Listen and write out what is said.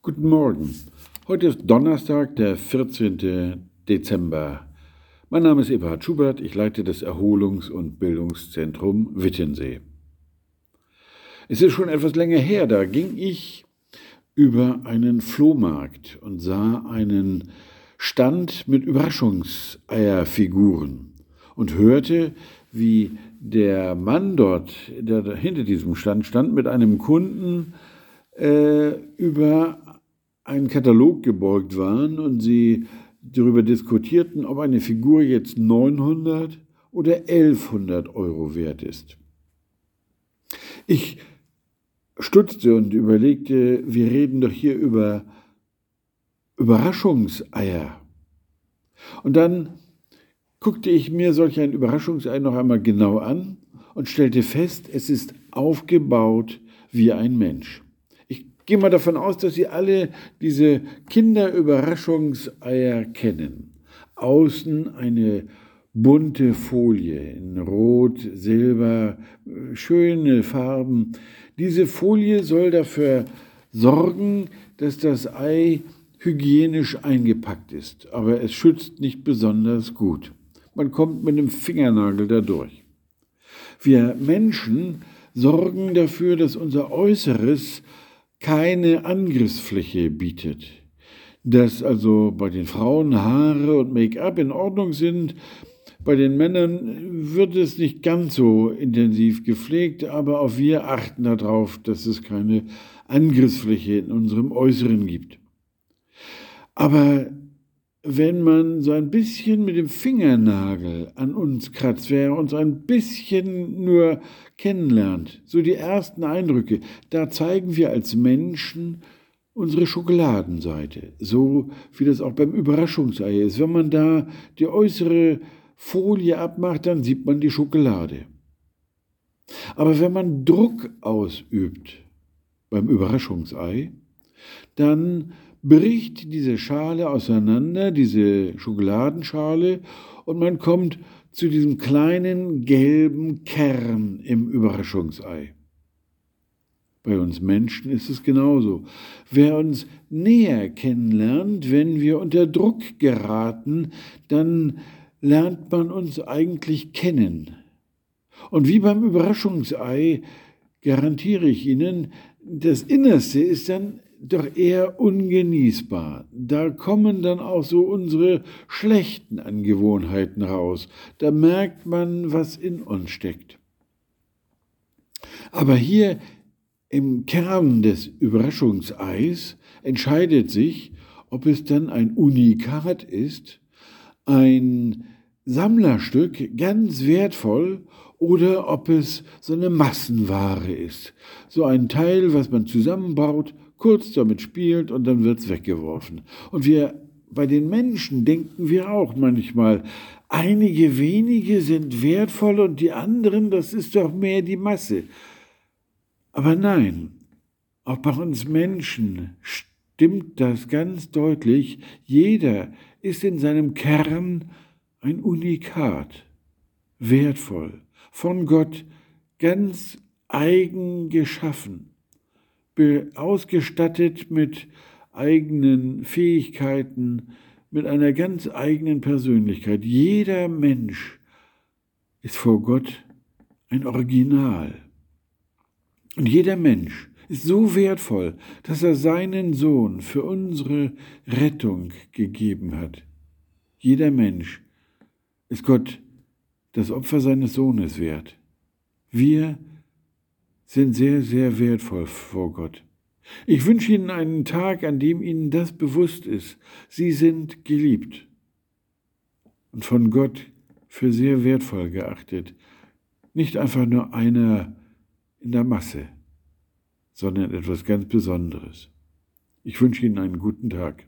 Guten Morgen. Heute ist Donnerstag, der 14. Dezember. Mein Name ist Eberhard Schubert. Ich leite das Erholungs- und Bildungszentrum Wittensee. Es ist schon etwas länger her, da ging ich über einen Flohmarkt und sah einen Stand mit Überraschungseierfiguren und hörte, wie der Mann dort, der hinter diesem Stand stand, mit einem Kunden äh, über einen Katalog gebeugt waren und sie darüber diskutierten, ob eine Figur jetzt 900 oder 1100 Euro wert ist. Ich stutzte und überlegte, wir reden doch hier über Überraschungseier. Und dann guckte ich mir solch ein Überraschungsei noch einmal genau an und stellte fest, es ist aufgebaut wie ein Mensch gehe mal davon aus, dass Sie alle diese Kinderüberraschungseier kennen. Außen eine bunte Folie in Rot, Silber, schöne Farben. Diese Folie soll dafür sorgen, dass das Ei hygienisch eingepackt ist, aber es schützt nicht besonders gut. Man kommt mit dem Fingernagel dadurch. Wir Menschen sorgen dafür, dass unser Äußeres keine Angriffsfläche bietet. Dass also bei den Frauen Haare und Make-up in Ordnung sind, bei den Männern wird es nicht ganz so intensiv gepflegt, aber auch wir achten darauf, dass es keine Angriffsfläche in unserem Äußeren gibt. Aber wenn man so ein bisschen mit dem Fingernagel an uns kratzt, wer uns ein bisschen nur kennenlernt, so die ersten Eindrücke, da zeigen wir als Menschen unsere Schokoladenseite, so wie das auch beim Überraschungsei ist. Wenn man da die äußere Folie abmacht, dann sieht man die Schokolade. Aber wenn man Druck ausübt beim Überraschungsei, dann bricht diese Schale auseinander, diese Schokoladenschale, und man kommt zu diesem kleinen gelben Kern im Überraschungsei. Bei uns Menschen ist es genauso. Wer uns näher kennenlernt, wenn wir unter Druck geraten, dann lernt man uns eigentlich kennen. Und wie beim Überraschungsei garantiere ich Ihnen, das Innerste ist dann doch eher ungenießbar. Da kommen dann auch so unsere schlechten Angewohnheiten raus. Da merkt man, was in uns steckt. Aber hier im Kern des Überraschungseis entscheidet sich, ob es dann ein Unikat ist, ein Sammlerstück, ganz wertvoll, oder ob es so eine Massenware ist. So ein Teil, was man zusammenbaut kurz damit spielt und dann wird's weggeworfen. Und wir bei den Menschen denken wir auch manchmal, einige wenige sind wertvoll und die anderen, das ist doch mehr die Masse. Aber nein, auch bei uns Menschen stimmt das ganz deutlich. Jeder ist in seinem Kern ein Unikat, wertvoll, von Gott ganz eigen geschaffen ausgestattet mit eigenen Fähigkeiten, mit einer ganz eigenen Persönlichkeit. Jeder Mensch ist vor Gott ein Original. Und jeder Mensch ist so wertvoll, dass er seinen Sohn für unsere Rettung gegeben hat. Jeder Mensch ist Gott das Opfer seines Sohnes wert. Wir sind sehr, sehr wertvoll vor Gott. Ich wünsche Ihnen einen Tag, an dem Ihnen das bewusst ist. Sie sind geliebt und von Gott für sehr wertvoll geachtet. Nicht einfach nur einer in der Masse, sondern etwas ganz Besonderes. Ich wünsche Ihnen einen guten Tag.